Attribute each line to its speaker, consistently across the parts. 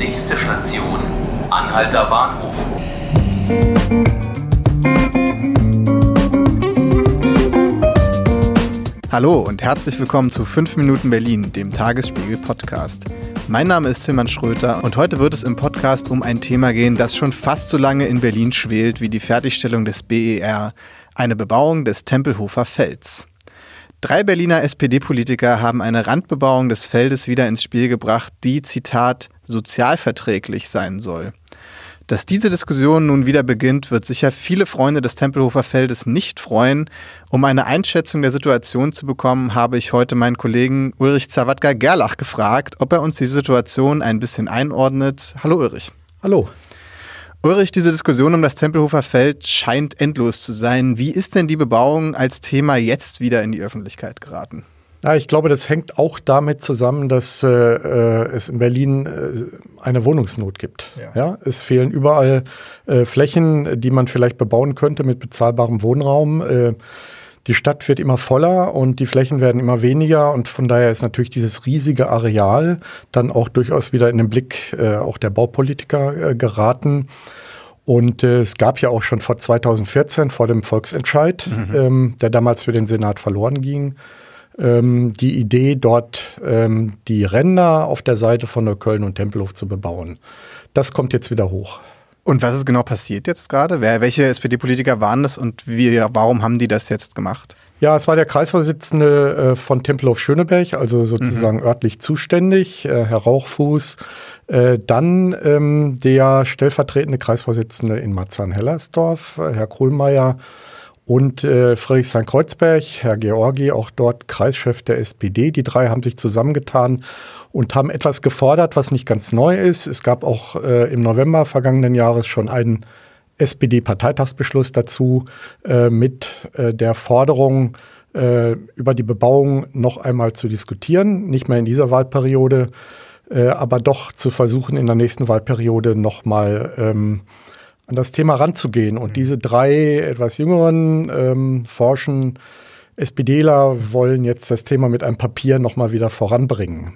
Speaker 1: Nächste Station, Anhalter Bahnhof.
Speaker 2: Hallo und herzlich willkommen zu 5 Minuten Berlin, dem Tagesspiegel Podcast. Mein Name ist Tilman Schröter und heute wird es im Podcast um ein Thema gehen, das schon fast so lange in Berlin schwelt wie die Fertigstellung des BER, eine Bebauung des Tempelhofer Felds. Drei Berliner SPD-Politiker haben eine Randbebauung des Feldes wieder ins Spiel gebracht, die, Zitat, sozialverträglich sein soll. Dass diese Diskussion nun wieder beginnt, wird sicher viele Freunde des Tempelhofer Feldes nicht freuen. Um eine Einschätzung der Situation zu bekommen, habe ich heute meinen Kollegen Ulrich Zawadka-Gerlach gefragt, ob er uns die Situation ein bisschen einordnet. Hallo Ulrich.
Speaker 3: Hallo.
Speaker 2: Ulrich, diese Diskussion um das Tempelhofer Feld scheint endlos zu sein. Wie ist denn die Bebauung als Thema jetzt wieder in die Öffentlichkeit geraten?
Speaker 3: Ja, ich glaube, das hängt auch damit zusammen, dass äh, äh, es in Berlin äh, eine Wohnungsnot gibt. Ja. ja es fehlen überall äh, Flächen, die man vielleicht bebauen könnte mit bezahlbarem Wohnraum. Äh, die Stadt wird immer voller und die Flächen werden immer weniger und von daher ist natürlich dieses riesige Areal dann auch durchaus wieder in den Blick äh, auch der Baupolitiker geraten. Und äh, es gab ja auch schon vor 2014, vor dem Volksentscheid, mhm. ähm, der damals für den Senat verloren ging, ähm, die Idee, dort ähm, die Ränder auf der Seite von Neukölln und Tempelhof zu bebauen. Das kommt jetzt wieder hoch.
Speaker 2: Und was ist genau passiert jetzt gerade? Wer, welche SPD-Politiker waren das und wie, warum haben die das jetzt gemacht?
Speaker 3: Ja, es war der Kreisvorsitzende äh, von Tempelhof Schöneberg, also sozusagen mhm. örtlich zuständig, äh, Herr Rauchfuß. Äh, dann ähm, der stellvertretende Kreisvorsitzende in Marzahn-Hellersdorf, Herr Kohlmeier und äh, Friedrichshain-Kreuzberg, Herr Georgi, auch dort Kreischef der SPD. Die drei haben sich zusammengetan und haben etwas gefordert, was nicht ganz neu ist. Es gab auch äh, im November vergangenen Jahres schon einen SPD-Parteitagsbeschluss dazu äh, mit äh, der Forderung, äh, über die Bebauung noch einmal zu diskutieren. Nicht mehr in dieser Wahlperiode, äh, aber doch zu versuchen, in der nächsten Wahlperiode noch mal ähm, an das Thema ranzugehen. Und mhm. diese drei etwas jüngeren ähm, Forschen, SPDler wollen jetzt das Thema mit einem Papier nochmal wieder voranbringen.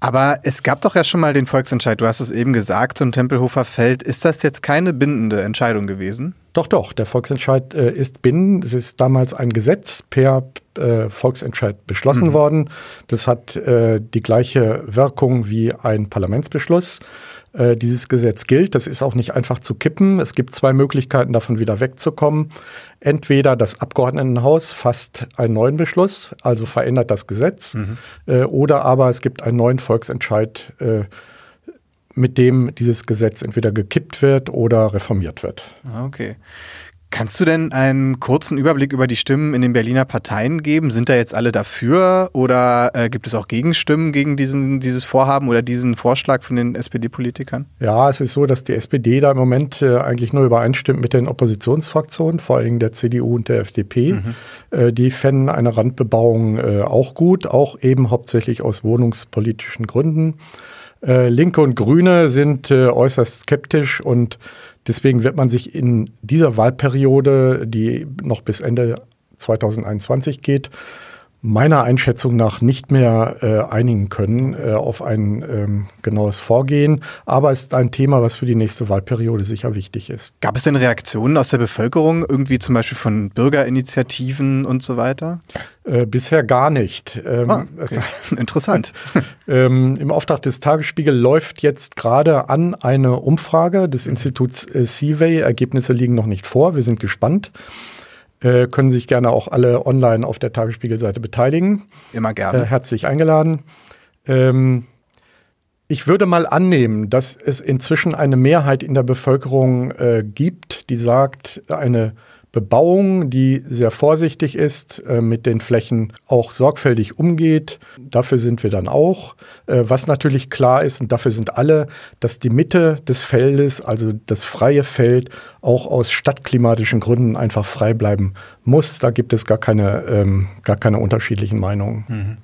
Speaker 2: Aber es gab doch ja schon mal den Volksentscheid, du hast es eben gesagt, zum Tempelhofer Feld. Ist das jetzt keine bindende Entscheidung gewesen?
Speaker 3: Doch, doch, der Volksentscheid äh, ist bindend. Es ist damals ein Gesetz per äh, Volksentscheid beschlossen mhm. worden. Das hat äh, die gleiche Wirkung wie ein Parlamentsbeschluss. Äh, dieses Gesetz gilt. Das ist auch nicht einfach zu kippen. Es gibt zwei Möglichkeiten, davon wieder wegzukommen. Entweder das Abgeordnetenhaus fasst einen neuen Beschluss, also verändert das Gesetz, mhm. äh, oder aber es gibt einen neuen Volksentscheid, äh, mit dem dieses Gesetz entweder gekippt wird oder reformiert wird.
Speaker 2: Ah, okay. Kannst du denn einen kurzen Überblick über die Stimmen in den Berliner Parteien geben? Sind da jetzt alle dafür oder äh, gibt es auch Gegenstimmen gegen diesen, dieses Vorhaben oder diesen Vorschlag von den SPD-Politikern?
Speaker 3: Ja, es ist so, dass die SPD da im Moment äh, eigentlich nur übereinstimmt mit den Oppositionsfraktionen, vor allem der CDU und der FDP. Mhm. Äh, die fänden eine Randbebauung äh, auch gut, auch eben hauptsächlich aus wohnungspolitischen Gründen. Äh, Linke und Grüne sind äh, äußerst skeptisch und deswegen wird man sich in dieser Wahlperiode, die noch bis Ende 2021 geht, meiner Einschätzung nach nicht mehr äh, einigen können äh, auf ein ähm, genaues Vorgehen. Aber es ist ein Thema, was für die nächste Wahlperiode sicher wichtig ist.
Speaker 2: Gab es denn Reaktionen aus der Bevölkerung, irgendwie zum Beispiel von Bürgerinitiativen und so weiter?
Speaker 3: Äh, bisher gar nicht.
Speaker 2: Ähm, ah, okay. Interessant.
Speaker 3: ähm, Im Auftrag des Tagesspiegel läuft jetzt gerade an eine Umfrage des Instituts äh, Seaway. Ergebnisse liegen noch nicht vor. Wir sind gespannt äh, können sich gerne auch alle online auf der Tagesspiegelseite beteiligen.
Speaker 2: Immer gerne.
Speaker 3: Äh, herzlich eingeladen. Ähm, ich würde mal annehmen, dass es inzwischen eine Mehrheit in der Bevölkerung äh, gibt, die sagt, eine Bebauung, die sehr vorsichtig ist, äh, mit den Flächen auch sorgfältig umgeht. Dafür sind wir dann auch. Äh, was natürlich klar ist, und dafür sind alle, dass die Mitte des Feldes, also das freie Feld, auch aus stadtklimatischen Gründen einfach frei bleiben muss. Da gibt es gar keine, ähm, gar keine unterschiedlichen Meinungen. Mhm.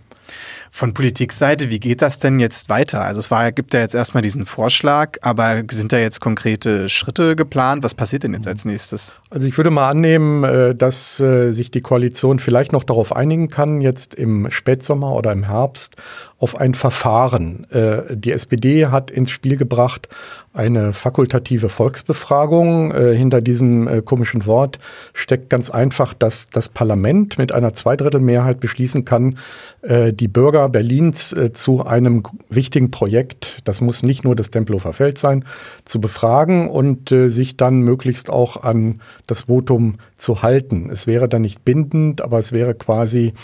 Speaker 2: Von Politikseite, wie geht das denn jetzt weiter? Also es war, gibt ja jetzt erstmal diesen Vorschlag, aber sind da jetzt konkrete Schritte geplant? Was passiert denn jetzt als nächstes?
Speaker 3: Also ich würde mal annehmen, äh, dass äh, sich die Koalition vielleicht noch darauf einigen kann, jetzt im Spätsommer oder im Herbst auf ein Verfahren. Äh, die SPD hat ins Spiel gebracht eine fakultative Volksbefragung. Hinter diesem komischen Wort steckt ganz einfach, dass das Parlament mit einer Zweidrittelmehrheit beschließen kann, die Bürger Berlins zu einem wichtigen Projekt, das muss nicht nur das Tempelhofer Feld sein, zu befragen und sich dann möglichst auch an das Votum zu halten. Es wäre dann nicht bindend, aber es wäre quasi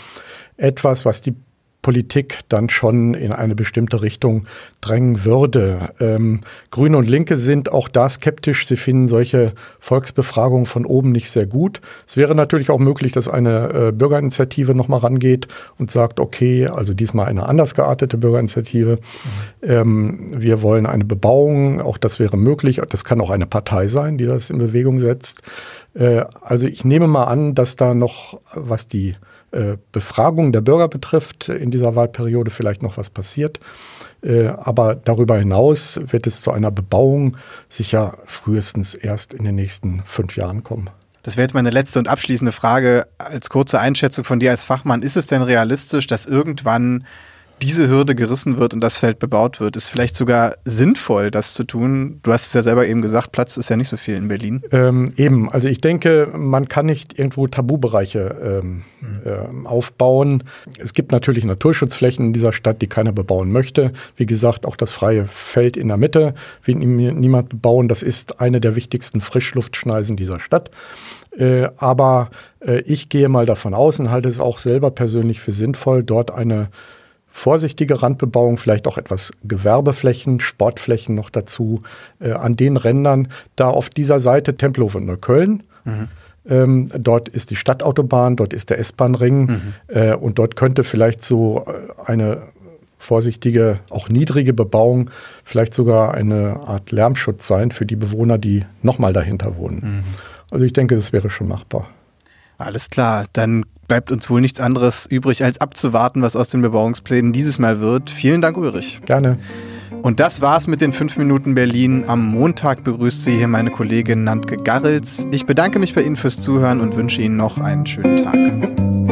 Speaker 3: etwas, was die Politik dann schon in eine bestimmte Richtung drängen würde. Ähm, Grüne und Linke sind auch da skeptisch. Sie finden solche Volksbefragungen von oben nicht sehr gut. Es wäre natürlich auch möglich, dass eine äh, Bürgerinitiative nochmal rangeht und sagt, okay, also diesmal eine anders geartete Bürgerinitiative. Mhm. Ähm, wir wollen eine Bebauung, auch das wäre möglich. Das kann auch eine Partei sein, die das in Bewegung setzt. Äh, also ich nehme mal an, dass da noch, was die äh, Befragung der Bürger betrifft, in dieser Wahlperiode vielleicht noch was passiert. Äh, aber darüber hinaus wird es zu einer Bebauung sicher frühestens erst in den nächsten fünf Jahren kommen.
Speaker 2: Das wäre jetzt meine letzte und abschließende Frage als kurze Einschätzung von dir als Fachmann. Ist es denn realistisch, dass irgendwann diese Hürde gerissen wird und das Feld bebaut wird. Ist vielleicht sogar sinnvoll, das zu tun. Du hast es ja selber eben gesagt, Platz ist ja nicht so viel in Berlin.
Speaker 3: Ähm, eben, also ich denke, man kann nicht irgendwo Tabubereiche ähm, mhm. äh, aufbauen. Es gibt natürlich Naturschutzflächen in dieser Stadt, die keiner bebauen möchte. Wie gesagt, auch das freie Feld in der Mitte will niemand bebauen. Das ist eine der wichtigsten Frischluftschneisen dieser Stadt. Äh, aber äh, ich gehe mal davon aus und halte es auch selber persönlich für sinnvoll, dort eine vorsichtige Randbebauung, vielleicht auch etwas Gewerbeflächen, Sportflächen noch dazu äh, an den Rändern. Da auf dieser Seite Tempelhof und Neukölln. Mhm. Ähm, dort ist die Stadtautobahn, dort ist der S-Bahn-Ring mhm. äh, und dort könnte vielleicht so äh, eine vorsichtige, auch niedrige Bebauung, vielleicht sogar eine Art Lärmschutz sein für die Bewohner, die nochmal dahinter wohnen. Mhm. Also ich denke, das wäre schon machbar.
Speaker 2: Alles klar, dann bleibt uns wohl nichts anderes übrig, als abzuwarten, was aus den Bebauungsplänen dieses Mal wird. Vielen Dank, Ulrich.
Speaker 3: Gerne.
Speaker 2: Und das war's mit den 5 Minuten Berlin. Am Montag begrüßt Sie hier meine Kollegin Nantke Garrels. Ich bedanke mich bei Ihnen fürs Zuhören und wünsche Ihnen noch einen schönen Tag.